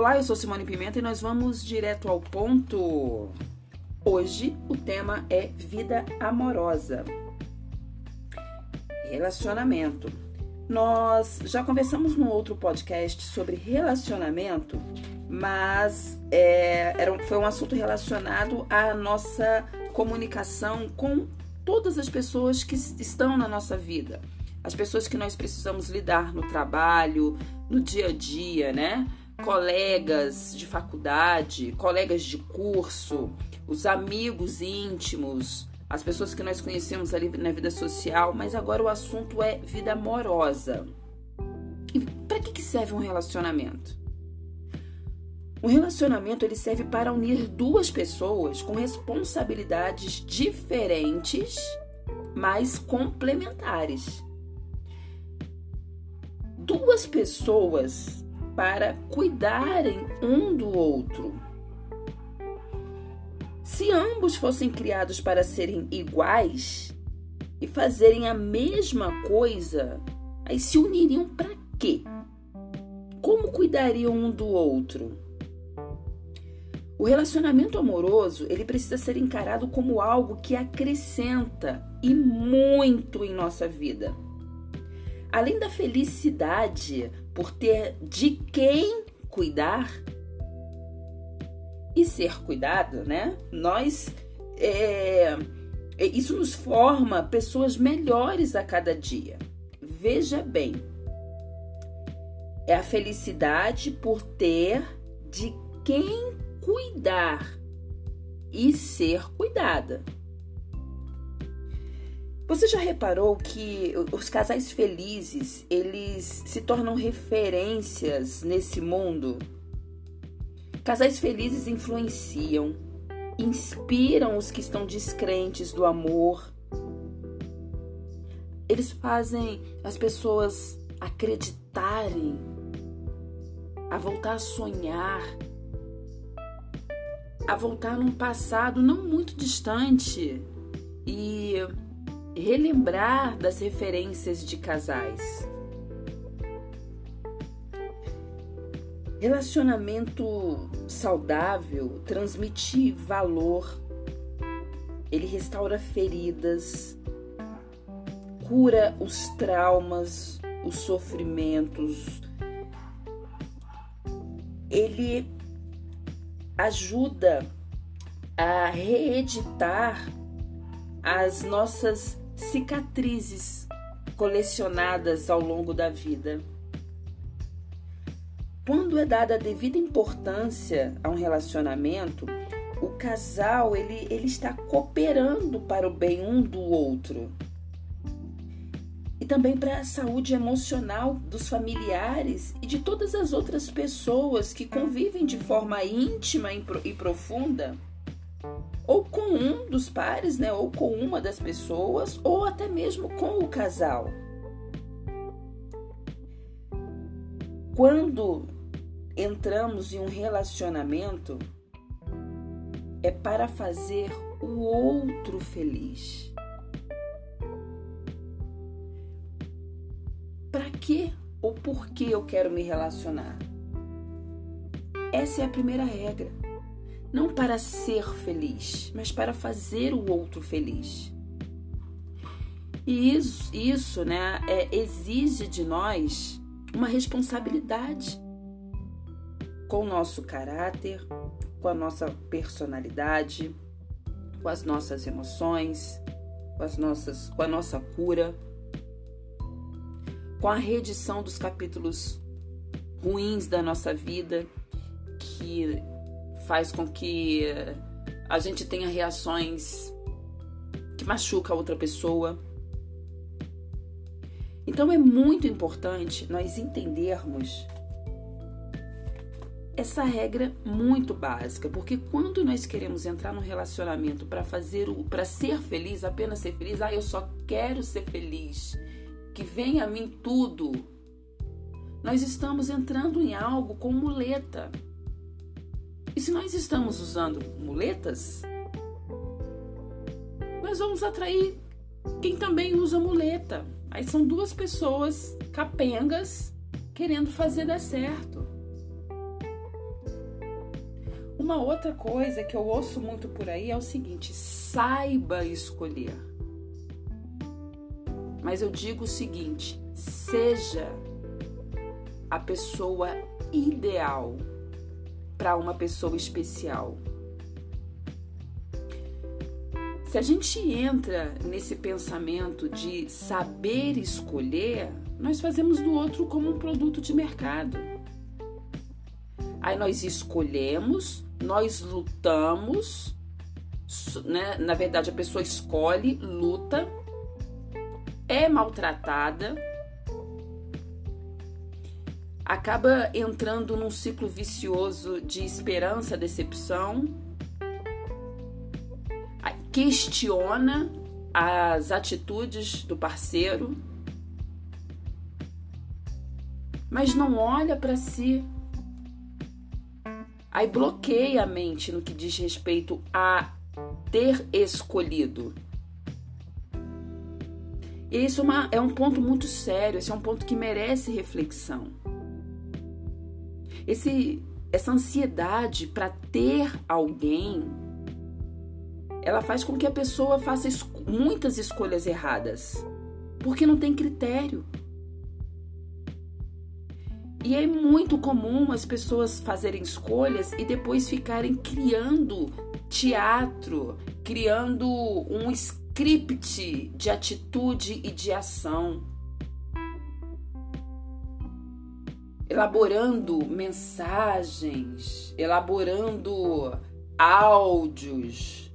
Olá, eu sou Simone Pimenta e nós vamos direto ao ponto. Hoje o tema é vida amorosa. Relacionamento. Nós já conversamos no outro podcast sobre relacionamento, mas é, era, foi um assunto relacionado à nossa comunicação com todas as pessoas que estão na nossa vida, as pessoas que nós precisamos lidar no trabalho, no dia a dia, né? Colegas de faculdade, colegas de curso, os amigos íntimos, as pessoas que nós conhecemos ali na vida social, mas agora o assunto é vida amorosa. Para que, que serve um relacionamento? Um relacionamento ele serve para unir duas pessoas com responsabilidades diferentes, mas complementares. Duas pessoas para cuidarem um do outro. Se ambos fossem criados para serem iguais e fazerem a mesma coisa, aí se uniriam para quê? Como cuidariam um do outro? O relacionamento amoroso, ele precisa ser encarado como algo que acrescenta e muito em nossa vida. Além da felicidade por ter de quem cuidar e ser cuidado, né? Nós é, é isso nos forma pessoas melhores a cada dia. Veja bem, é a felicidade por ter de quem cuidar e ser cuidada. Você já reparou que os casais felizes, eles se tornam referências nesse mundo? Casais felizes influenciam, inspiram os que estão descrentes do amor. Eles fazem as pessoas acreditarem, a voltar a sonhar, a voltar num passado não muito distante e relembrar das referências de casais. Relacionamento saudável transmite valor, ele restaura feridas, cura os traumas, os sofrimentos, ele ajuda a reeditar as nossas cicatrizes colecionadas ao longo da vida. Quando é dada a devida importância a um relacionamento, o casal ele, ele está cooperando para o bem um do outro e também para a saúde emocional dos familiares e de todas as outras pessoas que convivem de forma íntima e profunda, ou com um dos pares, né, ou com uma das pessoas, ou até mesmo com o casal. Quando entramos em um relacionamento, é para fazer o outro feliz. que ou por que eu quero me relacionar. Essa é a primeira regra. Não para ser feliz, mas para fazer o outro feliz. E isso, isso né, é, exige de nós uma responsabilidade com o nosso caráter, com a nossa personalidade, com as nossas emoções, com, as nossas, com a nossa cura com a reedição dos capítulos ruins da nossa vida, que faz com que a gente tenha reações que machucam a outra pessoa. Então é muito importante nós entendermos essa regra muito básica, porque quando nós queremos entrar num relacionamento para fazer o para ser feliz, apenas ser feliz, ah, eu só quero ser feliz que venha a mim tudo, nós estamos entrando em algo com muleta. E se nós estamos usando muletas, nós vamos atrair quem também usa muleta. Aí são duas pessoas capengas querendo fazer dar certo. uma outra coisa que eu ouço muito por aí é o seguinte: saiba escolher. Mas eu digo o seguinte: seja a pessoa ideal para uma pessoa especial. Se a gente entra nesse pensamento de saber escolher, nós fazemos do outro como um produto de mercado. Aí nós escolhemos, nós lutamos, né? na verdade a pessoa escolhe, luta, é maltratada, acaba entrando num ciclo vicioso de esperança, decepção, questiona as atitudes do parceiro, mas não olha para si. Aí bloqueia a mente no que diz respeito a ter escolhido. E isso é, uma, é um ponto muito sério, esse é um ponto que merece reflexão. Esse, essa ansiedade para ter alguém, ela faz com que a pessoa faça muitas escolhas erradas, porque não tem critério. E é muito comum as pessoas fazerem escolhas e depois ficarem criando teatro, criando um script de atitude e de ação. Elaborando mensagens, elaborando áudios.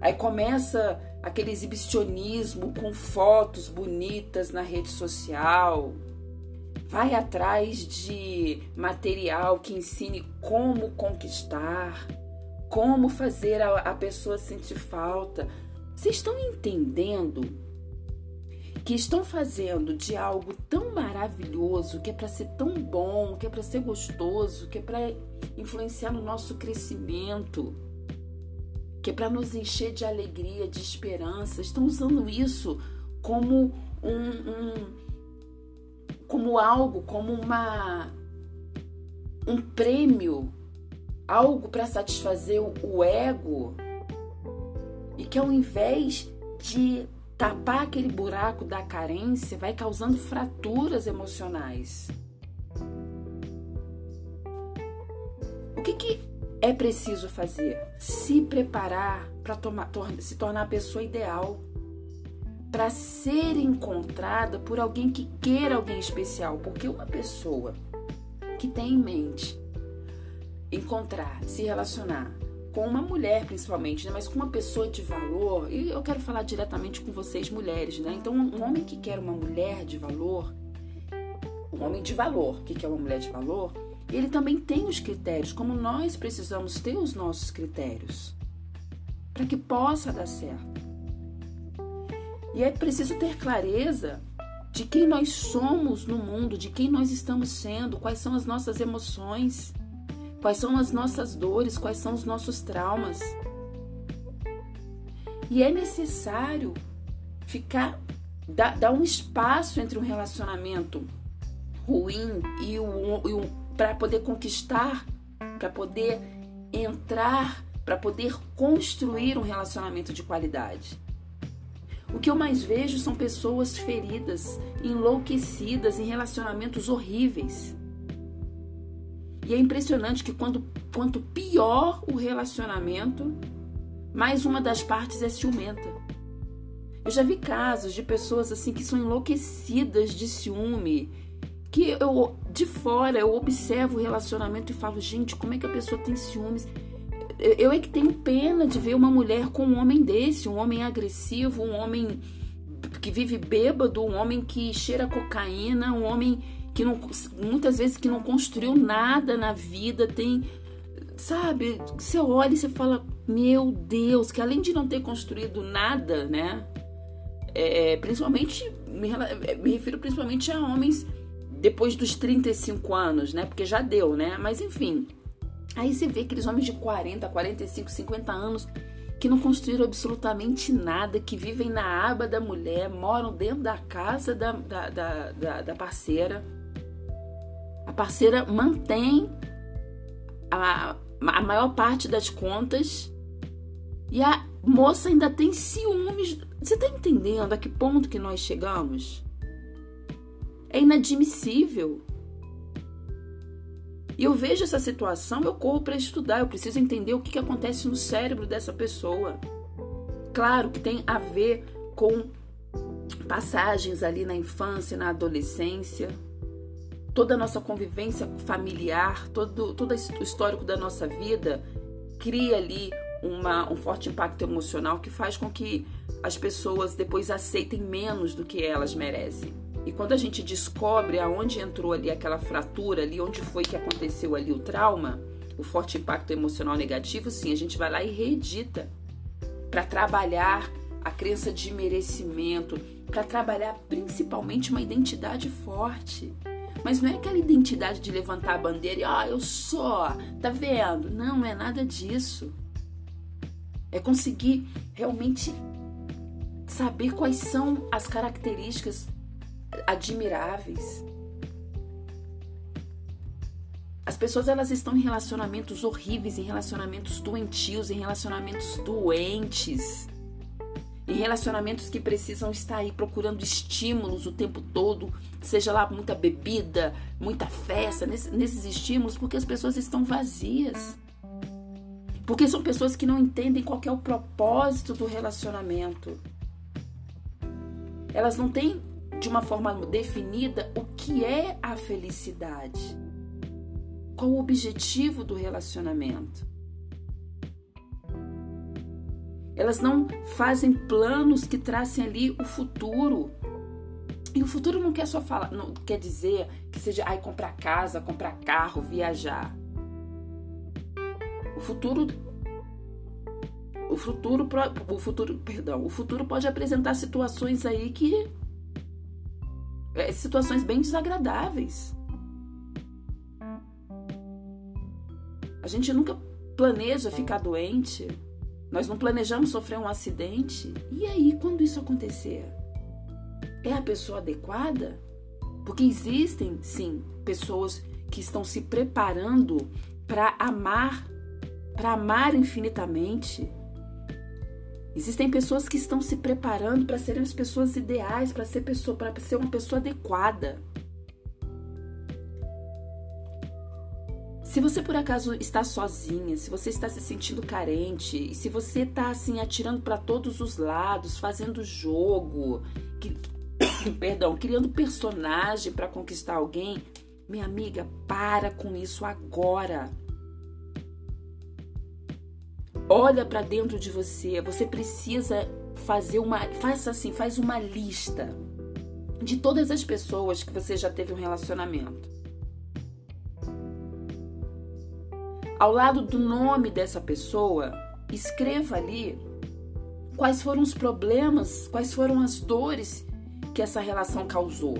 Aí começa aquele exibicionismo com fotos bonitas na rede social. Vai atrás de material que ensine como conquistar, como fazer a, a pessoa sentir falta. Vocês estão entendendo que estão fazendo de algo tão maravilhoso, que é para ser tão bom, que é para ser gostoso, que é para influenciar no nosso crescimento, que é para nos encher de alegria, de esperança. Estão usando isso como um, um como algo, como uma um prêmio, algo para satisfazer o ego. E que ao invés de Tapar aquele buraco da carência vai causando fraturas emocionais. O que, que é preciso fazer? Se preparar para se tornar a pessoa ideal. Para ser encontrada por alguém que queira alguém especial. Porque uma pessoa que tem em mente encontrar, se relacionar com uma mulher principalmente, né? mas com uma pessoa de valor, e eu quero falar diretamente com vocês mulheres, né? Então, um homem que quer uma mulher de valor, um homem de valor que quer uma mulher de valor, ele também tem os critérios, como nós precisamos ter os nossos critérios para que possa dar certo. E é preciso ter clareza de quem nós somos no mundo, de quem nós estamos sendo, quais são as nossas emoções. Quais são as nossas dores? Quais são os nossos traumas? E é necessário ficar dar, dar um espaço entre um relacionamento ruim e o, e o para poder conquistar, para poder entrar, para poder construir um relacionamento de qualidade. O que eu mais vejo são pessoas feridas, enlouquecidas em relacionamentos horríveis. E é impressionante que quando, quanto pior o relacionamento, mais uma das partes é ciumenta. Eu já vi casos de pessoas assim que são enlouquecidas de ciúme, que eu de fora eu observo o relacionamento e falo, gente, como é que a pessoa tem ciúmes? Eu é que tenho pena de ver uma mulher com um homem desse, um homem agressivo, um homem que vive bêbado, um homem que cheira cocaína, um homem que não, muitas vezes que não construiu nada na vida, tem, sabe, você olha e você fala, meu Deus, que além de não ter construído nada, né, é, principalmente, me, me refiro principalmente a homens depois dos 35 anos, né, porque já deu, né, mas enfim, aí você vê aqueles homens de 40, 45, 50 anos que não construíram absolutamente nada, que vivem na aba da mulher, moram dentro da casa da, da, da, da, da parceira, a parceira mantém a a maior parte das contas e a moça ainda tem ciúmes. Você tá entendendo a que ponto que nós chegamos? É inadmissível. E eu vejo essa situação, eu corro para estudar, eu preciso entender o que, que acontece no cérebro dessa pessoa. Claro que tem a ver com passagens ali na infância, na adolescência, toda a nossa convivência familiar, todo, todo o histórico da nossa vida cria ali uma, um forte impacto emocional que faz com que as pessoas depois aceitem menos do que elas merecem. E quando a gente descobre aonde entrou ali aquela fratura, ali onde foi que aconteceu ali o trauma, o forte impacto emocional negativo, sim, a gente vai lá e reedita para trabalhar a crença de merecimento, para trabalhar principalmente uma identidade forte. Mas não é aquela identidade de levantar a bandeira e, ó, oh, eu sou, tá vendo? Não, é nada disso. É conseguir realmente saber quais são as características admiráveis. As pessoas elas estão em relacionamentos horríveis, em relacionamentos doentios, em relacionamentos doentes, em relacionamentos que precisam estar aí procurando estímulos o tempo todo, seja lá muita bebida, muita festa, nesses estímulos, porque as pessoas estão vazias. Porque são pessoas que não entendem qual é o propósito do relacionamento. Elas não têm de uma forma definida o que é a felicidade. Qual o objetivo do relacionamento? Elas não fazem planos que tracem ali o futuro. E o futuro não quer só falar, não quer dizer que seja ai comprar casa, comprar carro, viajar. O futuro o futuro o futuro, perdão, o futuro pode apresentar situações aí que é, situações bem desagradáveis. A gente nunca planeja ficar doente. Nós não planejamos sofrer um acidente. E aí, quando isso acontecer? É a pessoa adequada? Porque existem, sim, pessoas que estão se preparando para amar, para amar infinitamente, Existem pessoas que estão se preparando para serem as pessoas ideais, para ser pessoa, para ser uma pessoa adequada. Se você por acaso está sozinha, se você está se sentindo carente, se você está assim atirando para todos os lados, fazendo jogo, que, perdão, criando personagem para conquistar alguém, minha amiga, para com isso agora. Olha para dentro de você. Você precisa fazer uma, faça assim, faz uma lista de todas as pessoas que você já teve um relacionamento. Ao lado do nome dessa pessoa, escreva ali quais foram os problemas, quais foram as dores que essa relação causou.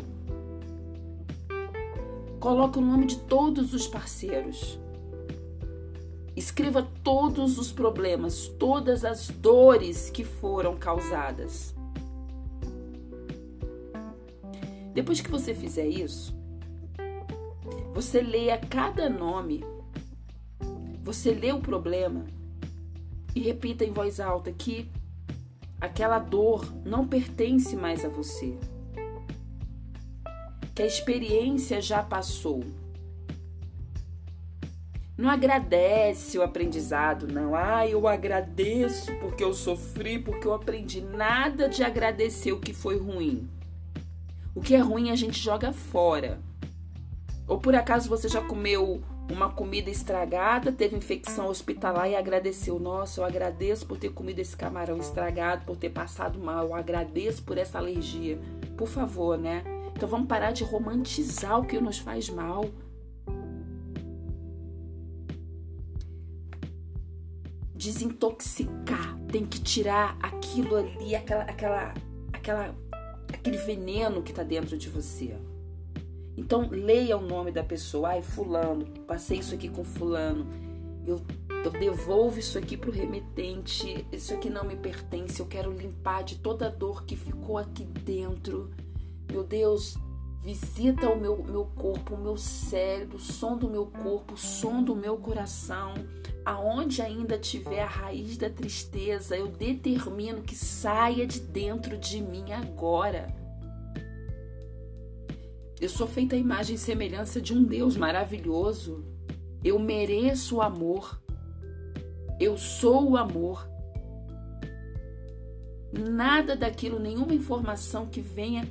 Coloque o nome de todos os parceiros. Escreva todos os problemas, todas as dores que foram causadas. Depois que você fizer isso, você leia cada nome, você lê o problema e repita em voz alta que aquela dor não pertence mais a você, que a experiência já passou não agradece o aprendizado, não. Ah, eu agradeço porque eu sofri, porque eu aprendi. Nada de agradecer o que foi ruim. O que é ruim a gente joga fora. Ou por acaso você já comeu uma comida estragada, teve infecção hospitalar e agradeceu. Nossa, eu agradeço por ter comido esse camarão estragado, por ter passado mal. Eu agradeço por essa alergia. Por favor, né? Então vamos parar de romantizar o que nos faz mal. desintoxicar, tem que tirar aquilo ali, aquela, aquela, aquela, aquele veneno que está dentro de você. Então leia o nome da pessoa, ai fulano, passei isso aqui com fulano, eu, eu devolvo isso aqui para o remetente, isso aqui não me pertence, eu quero limpar de toda a dor que ficou aqui dentro. Meu Deus, Visita o meu, meu corpo, o meu cérebro, o som do meu corpo, o som do meu coração. Aonde ainda tiver a raiz da tristeza, eu determino que saia de dentro de mim agora. Eu sou feita a imagem e semelhança de um Deus maravilhoso. Eu mereço o amor. Eu sou o amor. Nada daquilo, nenhuma informação que venha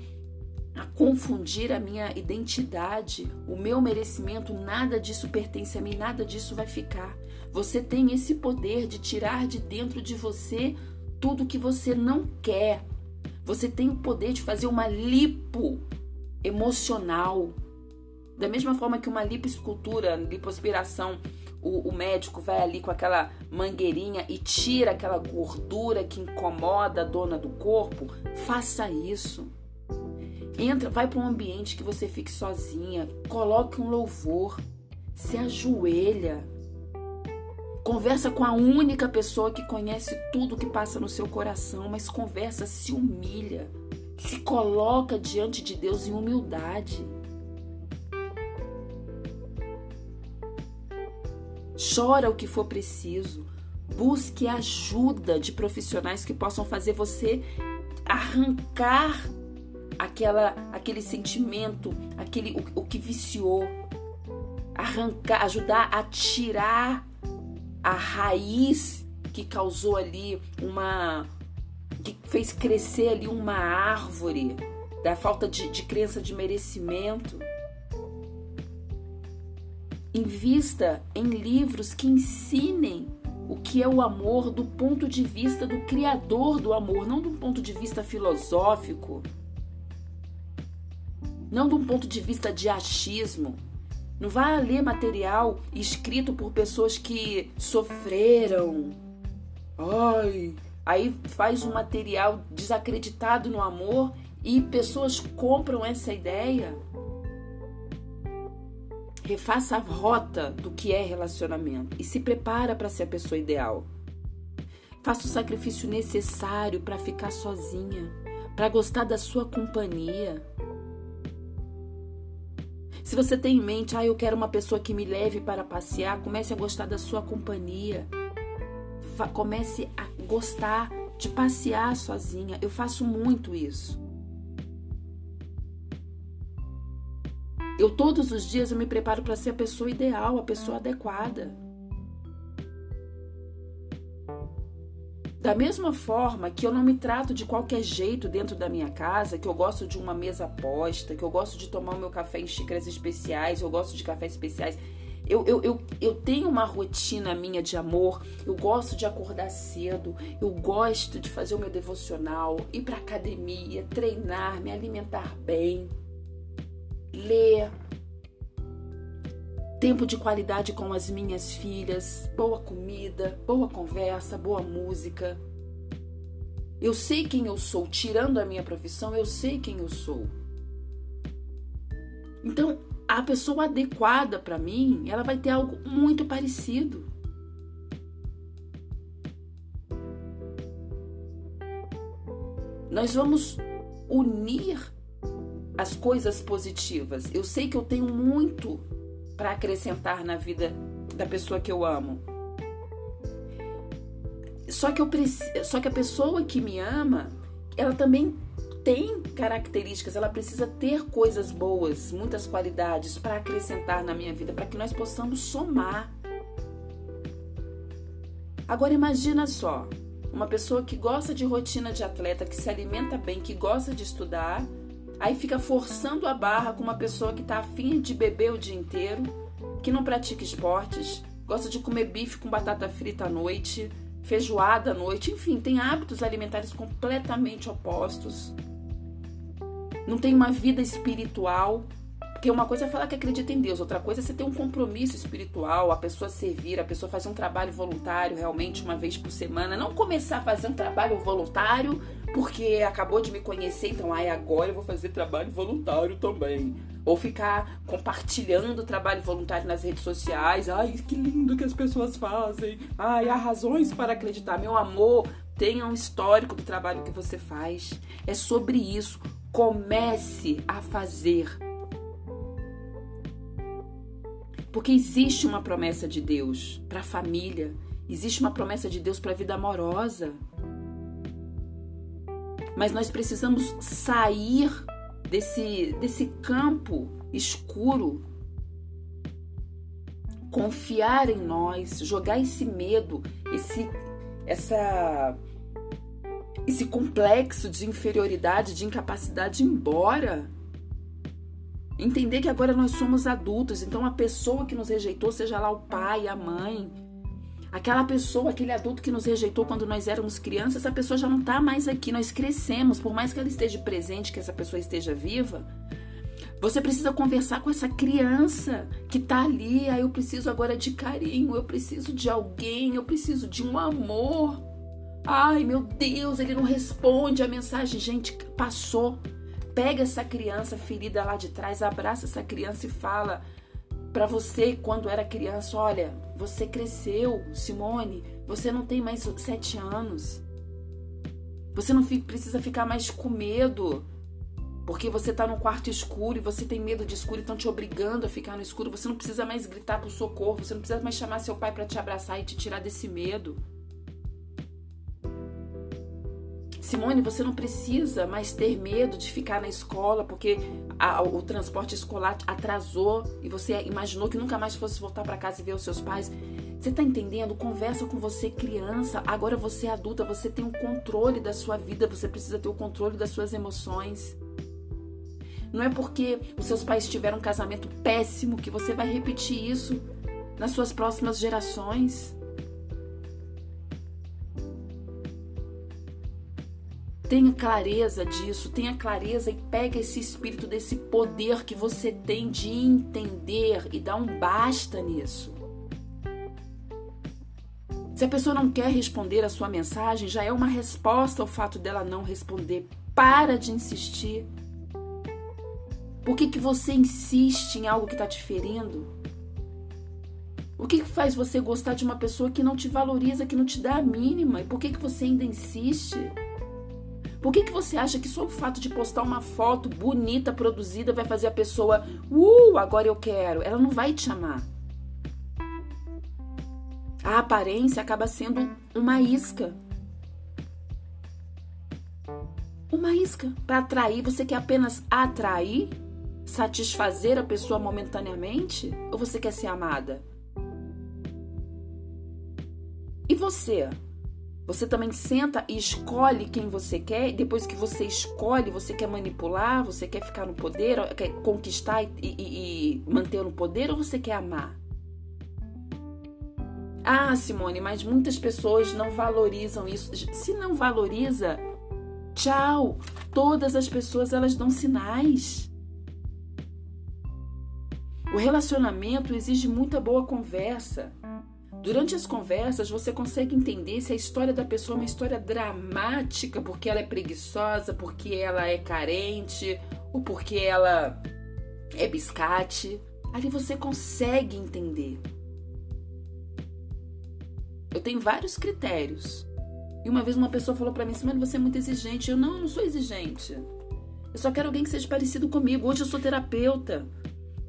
a confundir a minha identidade, o meu merecimento, nada disso pertence a mim, nada disso vai ficar. Você tem esse poder de tirar de dentro de você tudo que você não quer. Você tem o poder de fazer uma lipo emocional. Da mesma forma que uma lipoescultura, lipoaspiração, o, o médico vai ali com aquela mangueirinha e tira aquela gordura que incomoda a dona do corpo, faça isso. Entra, vai para um ambiente que você fique sozinha, coloque um louvor, se ajoelha. Conversa com a única pessoa que conhece tudo que passa no seu coração, mas conversa, se humilha, se coloca diante de Deus em humildade. Chora o que for preciso. Busque ajuda de profissionais que possam fazer você arrancar aquela, aquele sentimento, aquele o, o que viciou, arrancar, ajudar a tirar a raiz que causou ali uma que fez crescer ali uma árvore da falta de, de crença de merecimento. Invista em livros que ensinem o que é o amor do ponto de vista do criador do amor, não do ponto de vista filosófico, não um ponto de vista de achismo. Não vá ler material escrito por pessoas que sofreram. Ai, aí faz um material desacreditado no amor e pessoas compram essa ideia. Refaça a rota do que é relacionamento e se prepara para ser a pessoa ideal. Faça o sacrifício necessário para ficar sozinha, para gostar da sua companhia. Se você tem em mente, ah, eu quero uma pessoa que me leve para passear, comece a gostar da sua companhia. Comece a gostar de passear sozinha. Eu faço muito isso. Eu todos os dias eu me preparo para ser a pessoa ideal, a pessoa adequada. Da mesma forma que eu não me trato de qualquer jeito dentro da minha casa, que eu gosto de uma mesa posta, que eu gosto de tomar o meu café em xícaras especiais, eu gosto de cafés especiais. Eu, eu, eu, eu tenho uma rotina minha de amor, eu gosto de acordar cedo, eu gosto de fazer o meu devocional, ir para academia, treinar, me alimentar bem, ler, tempo de qualidade com as minhas filhas, boa comida, boa conversa, boa música. Eu sei quem eu sou, tirando a minha profissão, eu sei quem eu sou. Então, a pessoa adequada para mim, ela vai ter algo muito parecido. Nós vamos unir as coisas positivas. Eu sei que eu tenho muito para acrescentar na vida da pessoa que eu amo. Só que eu só que a pessoa que me ama, ela também tem características, ela precisa ter coisas boas, muitas qualidades para acrescentar na minha vida, para que nós possamos somar. Agora imagina só, uma pessoa que gosta de rotina de atleta, que se alimenta bem, que gosta de estudar, Aí fica forçando a barra com uma pessoa que está afim de beber o dia inteiro, que não pratica esportes, gosta de comer bife com batata frita à noite, feijoada à noite, enfim, tem hábitos alimentares completamente opostos. Não tem uma vida espiritual, porque uma coisa é falar que acredita em Deus, outra coisa é você ter um compromisso espiritual, a pessoa servir, a pessoa fazer um trabalho voluntário realmente uma vez por semana, não começar a fazer um trabalho voluntário porque acabou de me conhecer, então ai, agora eu vou fazer trabalho voluntário também. Ou ficar compartilhando trabalho voluntário nas redes sociais. Ai, que lindo que as pessoas fazem. Ai, há razões para acreditar. Meu amor, tenha um histórico do trabalho que você faz. É sobre isso. Comece a fazer. Porque existe uma promessa de Deus para a família, existe uma promessa de Deus para a vida amorosa. Mas nós precisamos sair desse, desse campo escuro, confiar em nós, jogar esse medo, esse, essa, esse complexo de inferioridade, de incapacidade embora. Entender que agora nós somos adultos, então a pessoa que nos rejeitou, seja lá o pai, a mãe, aquela pessoa, aquele adulto que nos rejeitou quando nós éramos crianças, essa pessoa já não está mais aqui, nós crescemos, por mais que ela esteja presente, que essa pessoa esteja viva, você precisa conversar com essa criança que está ali. Ah, eu preciso agora de carinho, eu preciso de alguém, eu preciso de um amor. Ai, meu Deus, ele não responde a mensagem. Gente, passou. Pega essa criança ferida lá de trás, abraça essa criança e fala para você quando era criança: olha, você cresceu, Simone, você não tem mais sete anos. Você não precisa ficar mais com medo. Porque você tá no quarto escuro e você tem medo de escuro e estão te obrigando a ficar no escuro. Você não precisa mais gritar por socorro. Você não precisa mais chamar seu pai para te abraçar e te tirar desse medo. Simone, você não precisa mais ter medo de ficar na escola porque a, o transporte escolar atrasou e você imaginou que nunca mais fosse voltar para casa e ver os seus pais. Você tá entendendo? Conversa com você, criança. Agora você é adulta, você tem o controle da sua vida, você precisa ter o controle das suas emoções. Não é porque os seus pais tiveram um casamento péssimo que você vai repetir isso nas suas próximas gerações. Tenha clareza disso, tenha clareza e pega esse espírito desse poder que você tem de entender e dá um basta nisso. Se a pessoa não quer responder a sua mensagem, já é uma resposta ao fato dela não responder. Para de insistir. Por que, que você insiste em algo que está te ferindo? O que, que faz você gostar de uma pessoa que não te valoriza, que não te dá a mínima? E por que, que você ainda insiste? Por que, que você acha que só o fato de postar uma foto bonita, produzida, vai fazer a pessoa, uh, agora eu quero? Ela não vai te amar. A aparência acaba sendo uma isca. Uma isca para atrair. Você quer apenas atrair? Satisfazer a pessoa momentaneamente? Ou você quer ser amada? E você? Você também senta e escolhe quem você quer, e depois que você escolhe, você quer manipular, você quer ficar no poder, quer conquistar e, e, e manter no poder, ou você quer amar? Ah, Simone, mas muitas pessoas não valorizam isso. Se não valoriza, tchau. Todas as pessoas elas dão sinais. O relacionamento exige muita boa conversa. Durante as conversas, você consegue entender se a história da pessoa é uma história dramática porque ela é preguiçosa, porque ela é carente, ou porque ela é biscate. Ali você consegue entender. Eu tenho vários critérios. E uma vez uma pessoa falou para mim, Simone, você é muito exigente. Eu, não, eu não sou exigente. Eu só quero alguém que seja parecido comigo. Hoje eu sou terapeuta.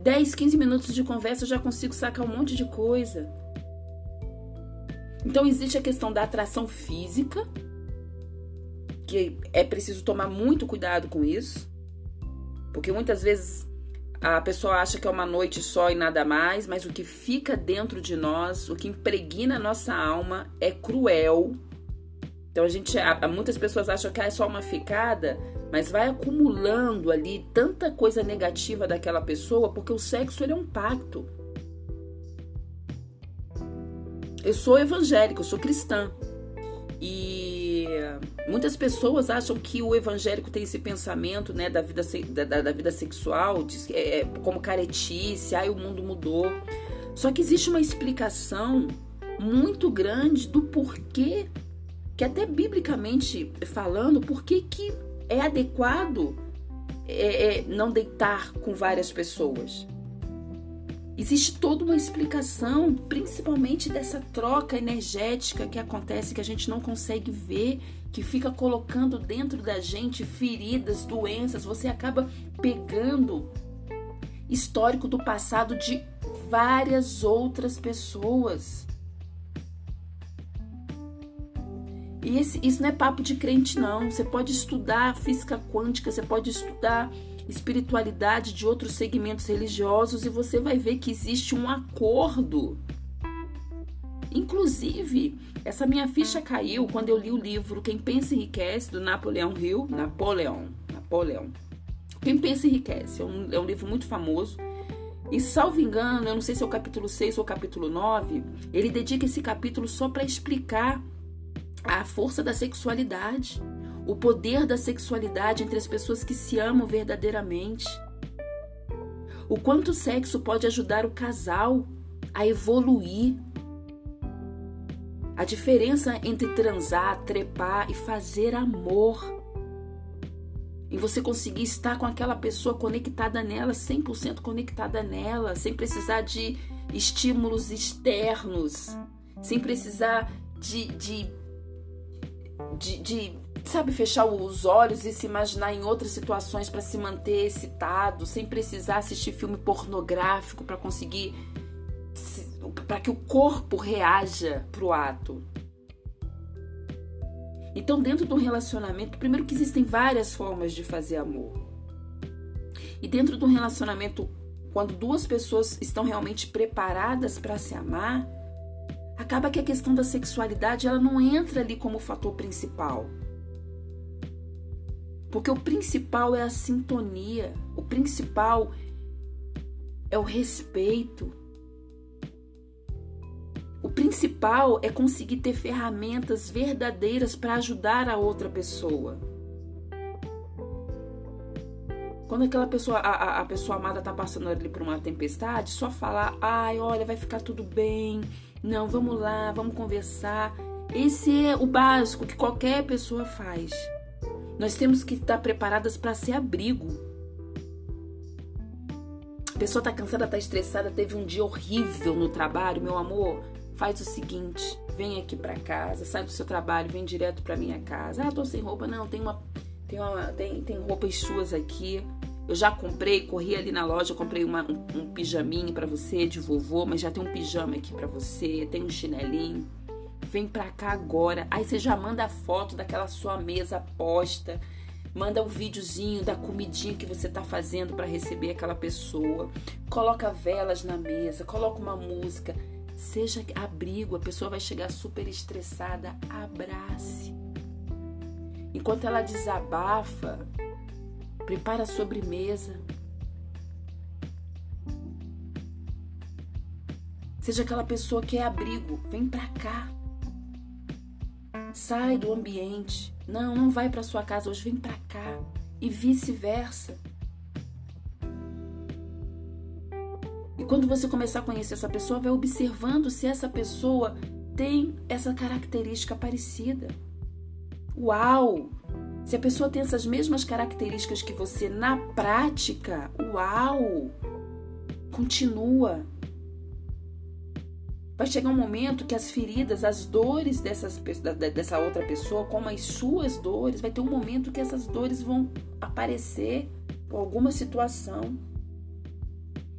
10, 15 minutos de conversa eu já consigo sacar um monte de coisa. Então existe a questão da atração física, que é preciso tomar muito cuidado com isso, porque muitas vezes a pessoa acha que é uma noite só e nada mais, mas o que fica dentro de nós, o que impregna a nossa alma é cruel. Então a gente, muitas pessoas acham que é só uma ficada, mas vai acumulando ali tanta coisa negativa daquela pessoa, porque o sexo ele é um pacto. Eu sou evangélica, eu sou cristã. E muitas pessoas acham que o evangélico tem esse pensamento né, da, vida, da, da vida sexual, de, é, é, como caretice, ai, o mundo mudou. Só que existe uma explicação muito grande do porquê, que até biblicamente falando, porquê que é adequado é, é, não deitar com várias pessoas. Existe toda uma explicação, principalmente dessa troca energética que acontece que a gente não consegue ver, que fica colocando dentro da gente feridas, doenças. Você acaba pegando histórico do passado de várias outras pessoas. E esse, isso não é papo de crente, não. Você pode estudar física quântica, você pode estudar espiritualidade de outros segmentos religiosos e você vai ver que existe um acordo. Inclusive, essa minha ficha caiu quando eu li o livro Quem Pensa Enriquece, do Napoleão Hill. Napoleão. Napoleão. Quem Pensa Enriquece. É um, é um livro muito famoso. E salvo engano, eu não sei se é o capítulo 6 ou o capítulo 9, ele dedica esse capítulo só para explicar a força da sexualidade o poder da sexualidade entre as pessoas que se amam verdadeiramente. O quanto o sexo pode ajudar o casal a evoluir. A diferença entre transar, trepar e fazer amor. E você conseguir estar com aquela pessoa conectada nela, 100% conectada nela, sem precisar de estímulos externos, sem precisar de, de, de, de sabe, fechar os olhos e se imaginar em outras situações para se manter excitado, sem precisar assistir filme pornográfico para conseguir para que o corpo reaja para o ato. Então, dentro do relacionamento, primeiro que existem várias formas de fazer amor. E dentro do relacionamento, quando duas pessoas estão realmente preparadas para se amar, acaba que a questão da sexualidade ela não entra ali como fator principal. Porque o principal é a sintonia, o principal é o respeito. O principal é conseguir ter ferramentas verdadeiras para ajudar a outra pessoa. Quando aquela pessoa, a, a pessoa amada está passando ali por uma tempestade, só falar, ai, olha, vai ficar tudo bem. Não, vamos lá, vamos conversar. Esse é o básico que qualquer pessoa faz. Nós temos que estar preparadas para ser abrigo. A pessoa está cansada, está estressada, teve um dia horrível no trabalho, meu amor. Faz o seguinte, vem aqui para casa, sai do seu trabalho, vem direto para minha casa. Ah, tô sem roupa, não, tem uma tem uma tem, tem roupas suas aqui. Eu já comprei, corri ali na loja, comprei uma, um, um pijaminho para você de vovô, mas já tem um pijama aqui para você, tem um chinelinho vem pra cá agora. Aí você já manda a foto daquela sua mesa posta, manda um videozinho da comidinha que você tá fazendo para receber aquela pessoa. Coloca velas na mesa, coloca uma música. Seja abrigo, a pessoa vai chegar super estressada, abrace. Enquanto ela desabafa, prepara a sobremesa. Seja aquela pessoa que é abrigo, vem pra cá. Sai do ambiente. Não, não vai para sua casa hoje, vem para cá. E vice-versa. E quando você começar a conhecer essa pessoa, vai observando se essa pessoa tem essa característica parecida. Uau! Se a pessoa tem essas mesmas características que você na prática, uau! Continua. Vai chegar um momento que as feridas, as dores dessas, dessa outra pessoa, como as suas dores, vai ter um momento que essas dores vão aparecer por alguma situação.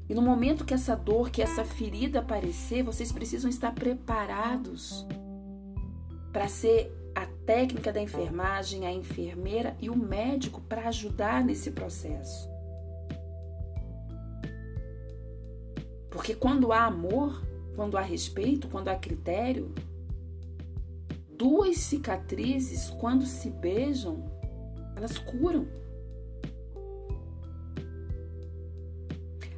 E no momento que essa dor, que essa ferida aparecer, vocês precisam estar preparados para ser a técnica da enfermagem, a enfermeira e o médico para ajudar nesse processo. Porque quando há amor, quando há respeito, quando há critério, duas cicatrizes, quando se beijam, elas curam.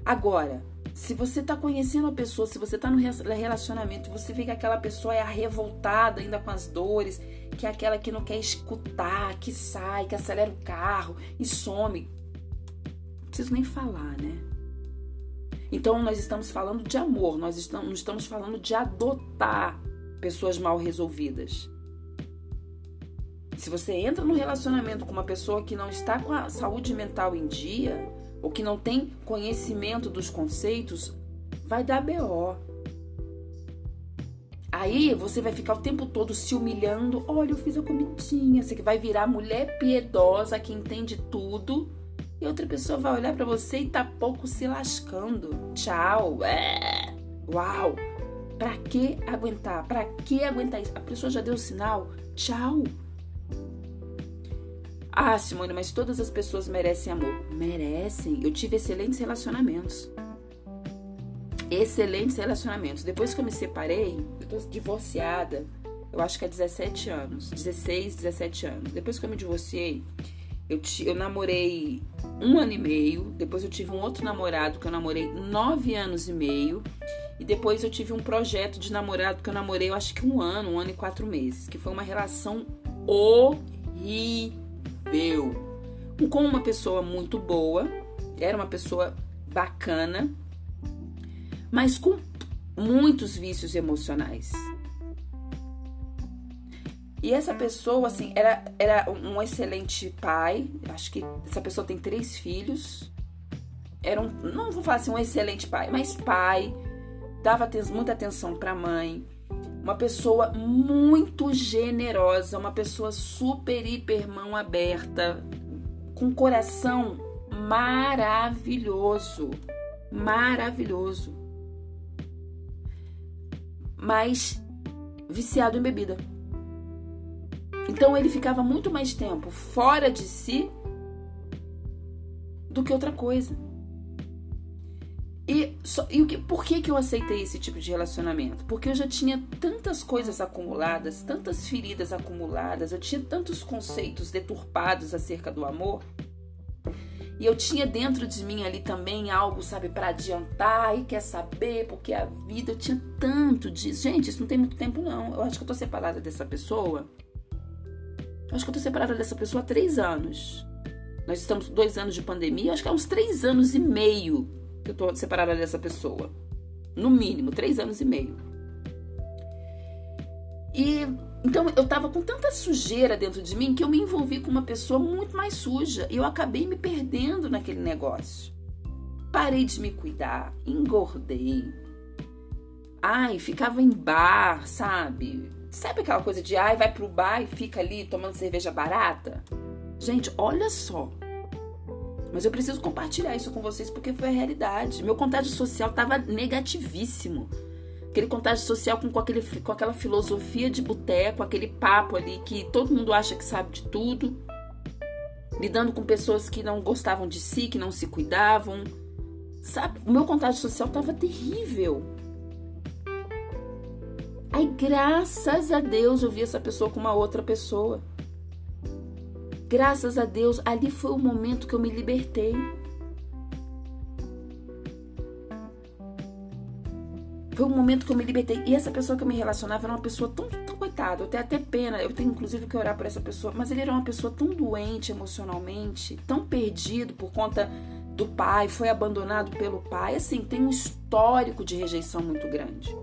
Agora, se você está conhecendo a pessoa, se você está no relacionamento, você vê que aquela pessoa é revoltada ainda com as dores, que é aquela que não quer escutar, que sai, que acelera o carro e some. Não preciso nem falar, né? Então nós estamos falando de amor, nós estamos, estamos falando de adotar pessoas mal resolvidas. Se você entra no relacionamento com uma pessoa que não está com a saúde mental em dia, ou que não tem conhecimento dos conceitos, vai dar BO. Aí você vai ficar o tempo todo se humilhando. Olha, eu fiz a comidinha. Você vai virar mulher piedosa que entende tudo. Outra pessoa vai olhar para você e tá pouco se lascando. Tchau. É. Uau. Pra que aguentar? Pra que aguentar isso? A pessoa já deu o sinal. Tchau. Ah, Simone, mas todas as pessoas merecem amor. Merecem. Eu tive excelentes relacionamentos excelentes relacionamentos. Depois que eu me separei, eu tô divorciada, eu acho que há 17 anos, 16, 17 anos. Depois que eu me divorciei, eu, eu namorei um ano e meio, depois eu tive um outro namorado que eu namorei nove anos e meio, e depois eu tive um projeto de namorado que eu namorei, eu acho que um ano, um ano e quatro meses, que foi uma relação horrível. Com uma pessoa muito boa, era uma pessoa bacana, mas com muitos vícios emocionais. E essa pessoa, assim, era, era um excelente pai. Acho que essa pessoa tem três filhos. Era um, não vou falar assim, um excelente pai, mas pai. Dava muita atenção para a mãe. Uma pessoa muito generosa, uma pessoa super, hiper mão aberta, com coração maravilhoso. Maravilhoso mas viciado em bebida. Então ele ficava muito mais tempo fora de si do que outra coisa. E, só, e o que, por que, que eu aceitei esse tipo de relacionamento? Porque eu já tinha tantas coisas acumuladas, tantas feridas acumuladas, eu tinha tantos conceitos deturpados acerca do amor e eu tinha dentro de mim ali também algo, sabe, para adiantar e quer saber, porque a vida, eu tinha tanto disso. Gente, isso não tem muito tempo, não. Eu acho que eu tô separada dessa pessoa. Acho que eu tô separada dessa pessoa há três anos. Nós estamos dois anos de pandemia, acho que há uns três anos e meio que eu tô separada dessa pessoa. No mínimo, três anos e meio. E então eu tava com tanta sujeira dentro de mim que eu me envolvi com uma pessoa muito mais suja e eu acabei me perdendo naquele negócio. Parei de me cuidar, engordei. Ai, ficava em bar, sabe? Sabe aquela coisa de ai, vai pro bar e fica ali tomando cerveja barata? Gente, olha só. Mas eu preciso compartilhar isso com vocês porque foi a realidade. Meu contágio social tava negativíssimo aquele contágio social com, com, aquele, com aquela filosofia de boteco, aquele papo ali que todo mundo acha que sabe de tudo, lidando com pessoas que não gostavam de si, que não se cuidavam. Sabe, o meu contágio social estava terrível. Aí, graças a Deus, eu vi essa pessoa com uma outra pessoa. Graças a Deus, ali foi o momento que eu me libertei. Foi um momento que eu me libertei. E essa pessoa que eu me relacionava era uma pessoa tão, tão coitada. Eu tenho até pena. Eu tenho inclusive que orar por essa pessoa. Mas ele era uma pessoa tão doente emocionalmente, tão perdido por conta do pai, foi abandonado pelo pai. Assim, tem um histórico de rejeição muito grande.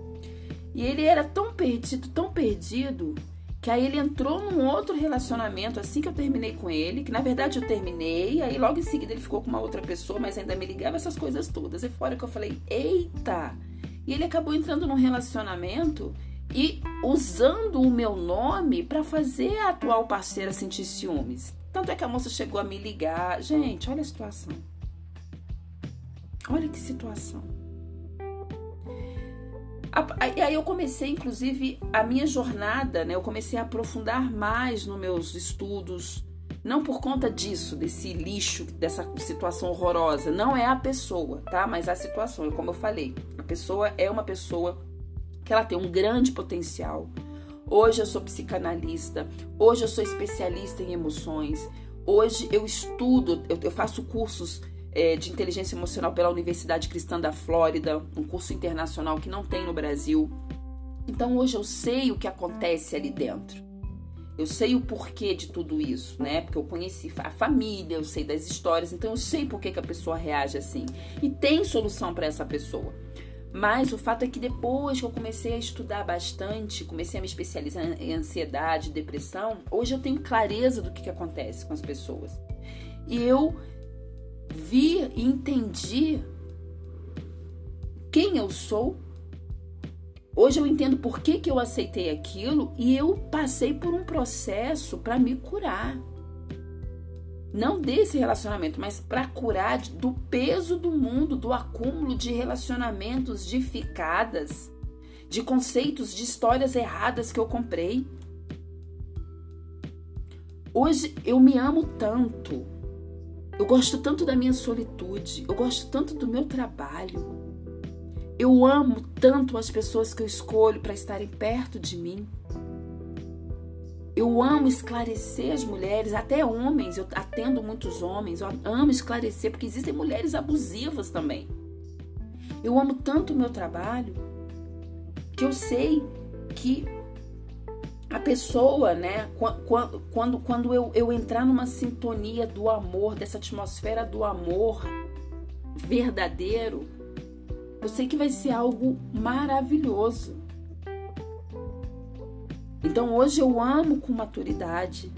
E ele era tão perdido, tão perdido, que aí ele entrou num outro relacionamento assim que eu terminei com ele, que na verdade eu terminei, aí logo em seguida ele ficou com uma outra pessoa, mas ainda me ligava essas coisas todas. E fora que eu falei, eita! E ele acabou entrando num relacionamento e usando o meu nome para fazer a atual parceira sentir ciúmes. Tanto é que a moça chegou a me ligar. Gente, olha a situação. Olha que situação. E aí eu comecei, inclusive, a minha jornada, né? Eu comecei a aprofundar mais nos meus estudos, não por conta disso, desse lixo, dessa situação horrorosa. Não é a pessoa, tá? Mas a situação, como eu falei. A pessoa é uma pessoa que ela tem um grande potencial. Hoje eu sou psicanalista, hoje eu sou especialista em emoções, hoje eu estudo, eu, eu faço cursos é, de inteligência emocional pela Universidade Cristã da Flórida, um curso internacional que não tem no Brasil. Então hoje eu sei o que acontece ali dentro. Eu sei o porquê de tudo isso, né? Porque eu conheci a família, eu sei das histórias, então eu sei por que, que a pessoa reage assim. E tem solução para essa pessoa. Mas o fato é que depois que eu comecei a estudar bastante, comecei a me especializar em ansiedade, depressão, hoje eu tenho clareza do que, que acontece com as pessoas. E eu vi e entendi quem eu sou. Hoje eu entendo por que, que eu aceitei aquilo e eu passei por um processo para me curar. Não desse relacionamento, mas para curar do peso do mundo, do acúmulo de relacionamentos, de ficadas, de conceitos, de histórias erradas que eu comprei. Hoje eu me amo tanto. Eu gosto tanto da minha solitude. Eu gosto tanto do meu trabalho. Eu amo tanto as pessoas que eu escolho para estarem perto de mim. Eu amo esclarecer as mulheres, até homens, eu atendo muitos homens, eu amo esclarecer, porque existem mulheres abusivas também. Eu amo tanto o meu trabalho que eu sei que a pessoa, né, quando, quando, quando eu, eu entrar numa sintonia do amor, dessa atmosfera do amor verdadeiro, eu sei que vai ser algo maravilhoso. Então hoje eu amo com maturidade.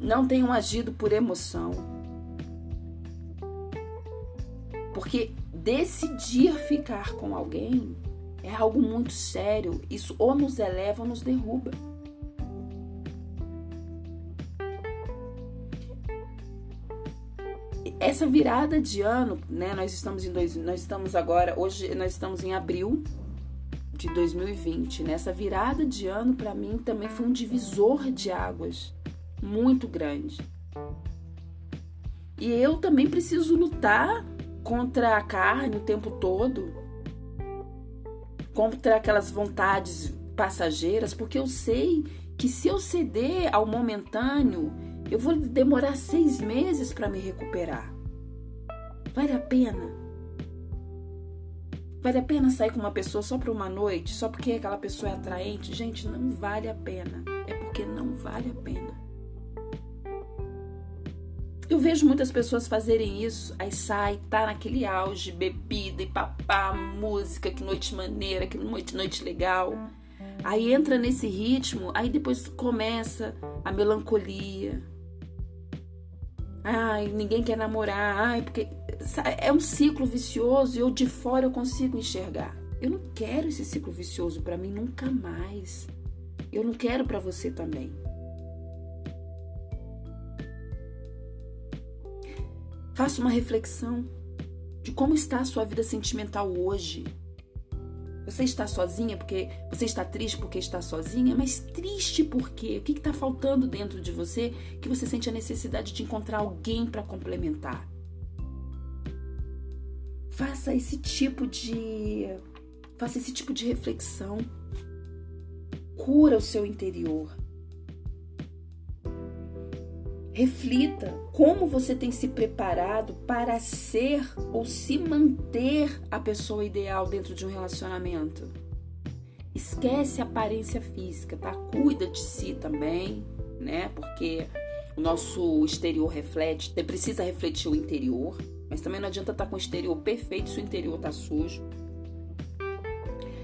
Não tenho agido por emoção. Porque decidir ficar com alguém é algo muito sério. Isso ou nos eleva ou nos derruba. Essa virada de ano, né? Nós estamos em dois, nós estamos agora, hoje nós estamos em abril de 2020. Nessa virada de ano para mim também foi um divisor de águas muito grande. E eu também preciso lutar contra a carne o tempo todo contra aquelas vontades passageiras, porque eu sei que se eu ceder ao momentâneo, eu vou demorar seis meses para me recuperar. Vale a pena? Vale a pena sair com uma pessoa só para uma noite, só porque aquela pessoa é atraente? Gente, não vale a pena. É porque não vale a pena. Eu vejo muitas pessoas fazerem isso, aí sai, tá naquele auge, bebida e papá, música, que noite maneira, que noite, noite legal. Aí entra nesse ritmo, aí depois começa a melancolia. Ai, ninguém quer namorar. Ai, porque é um ciclo vicioso e eu de fora eu consigo enxergar. Eu não quero esse ciclo vicioso para mim nunca mais. Eu não quero para você também. Faça uma reflexão de como está a sua vida sentimental hoje. Você está sozinha porque você está triste porque está sozinha, mas triste por quê? O que está faltando dentro de você que você sente a necessidade de encontrar alguém para complementar? Faça esse tipo de faça esse tipo de reflexão. Cura o seu interior. Reflita como você tem se preparado para ser ou se manter a pessoa ideal dentro de um relacionamento. Esquece a aparência física, tá? Cuida de si também, né? Porque o nosso exterior reflete, precisa refletir o interior, mas também não adianta estar tá com o exterior perfeito se o interior tá sujo.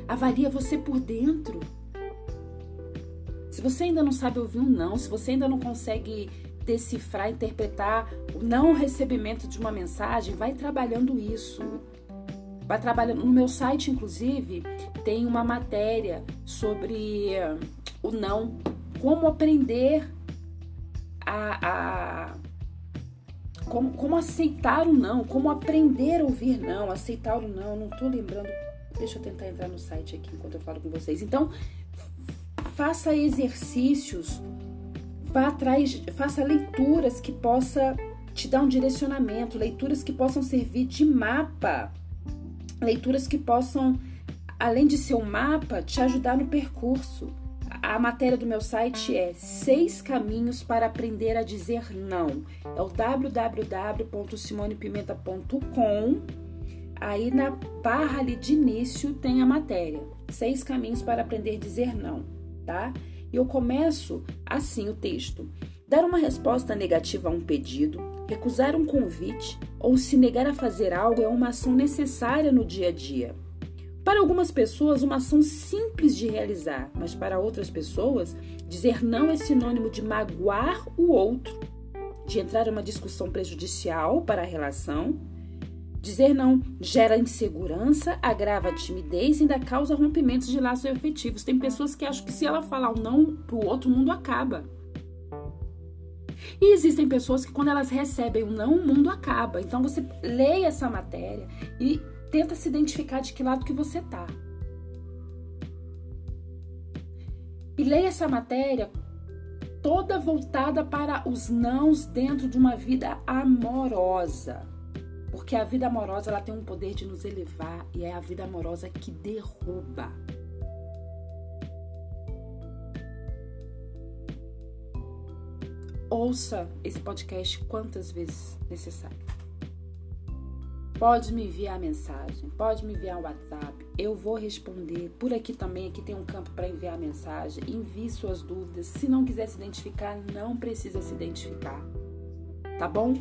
Avalia você por dentro. Se você ainda não sabe ouvir um não, se você ainda não consegue decifrar, interpretar o não recebimento de uma mensagem, vai trabalhando isso. Vai trabalhando. No meu site, inclusive, tem uma matéria sobre uh, o não, como aprender a, a como, como aceitar o não, como aprender a ouvir não, aceitar o não. Não tô lembrando. Deixa eu tentar entrar no site aqui enquanto eu falo com vocês. Então, faça exercícios vá atrás, faça leituras que possa te dar um direcionamento, leituras que possam servir de mapa, leituras que possam, além de ser um mapa, te ajudar no percurso. A matéria do meu site é Seis Caminhos para Aprender a Dizer Não. É o www.simonepimenta.com. Aí na barra ali de início tem a matéria. Seis Caminhos para Aprender a Dizer Não, tá? E eu começo assim o texto: dar uma resposta negativa a um pedido, recusar um convite ou se negar a fazer algo é uma ação necessária no dia a dia. Para algumas pessoas, uma ação simples de realizar, mas para outras pessoas, dizer não é sinônimo de magoar o outro, de entrar em uma discussão prejudicial para a relação, Dizer não gera insegurança, agrava a timidez e ainda causa rompimentos de laços efetivos. Tem pessoas que acham que se ela falar um não pro outro, mundo acaba. E existem pessoas que quando elas recebem um não, o mundo acaba. Então você leia essa matéria e tenta se identificar de que lado que você tá. E leia essa matéria toda voltada para os nãos dentro de uma vida amorosa. Porque a vida amorosa ela tem um poder de nos elevar e é a vida amorosa que derruba. Ouça esse podcast quantas vezes necessário. Pode me enviar mensagem, pode me enviar um WhatsApp, eu vou responder. Por aqui também, aqui tem um campo para enviar mensagem. Envie suas dúvidas. Se não quiser se identificar, não precisa se identificar. Tá bom?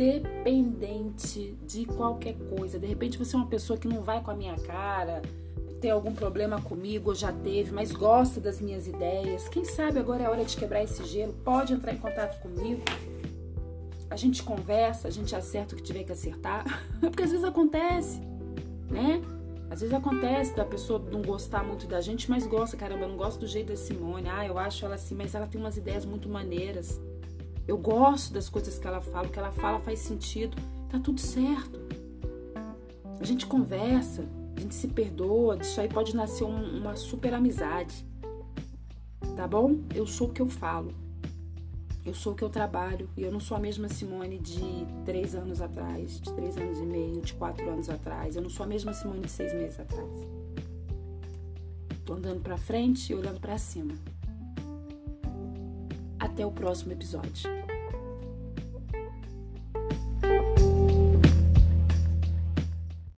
Independente de qualquer coisa. De repente você é uma pessoa que não vai com a minha cara, tem algum problema comigo, ou já teve, mas gosta das minhas ideias. Quem sabe agora é hora de quebrar esse gelo? Pode entrar em contato comigo a gente conversa, a gente acerta o que tiver que acertar, porque às vezes acontece, né? Às vezes acontece da pessoa não gostar muito da gente, mas gosta, caramba, eu não gosto do jeito da Simone. Ah, eu acho ela assim, mas ela tem umas ideias muito maneiras. Eu gosto das coisas que ela fala, o que ela fala faz sentido. Tá tudo certo. A gente conversa, a gente se perdoa, disso aí pode nascer um, uma super amizade. Tá bom? Eu sou o que eu falo. Eu sou o que eu trabalho e eu não sou a mesma Simone de três anos atrás, de três anos e meio, de quatro anos atrás. Eu não sou a mesma Simone de seis meses atrás. Tô andando para frente e olhando para cima. Até o próximo episódio.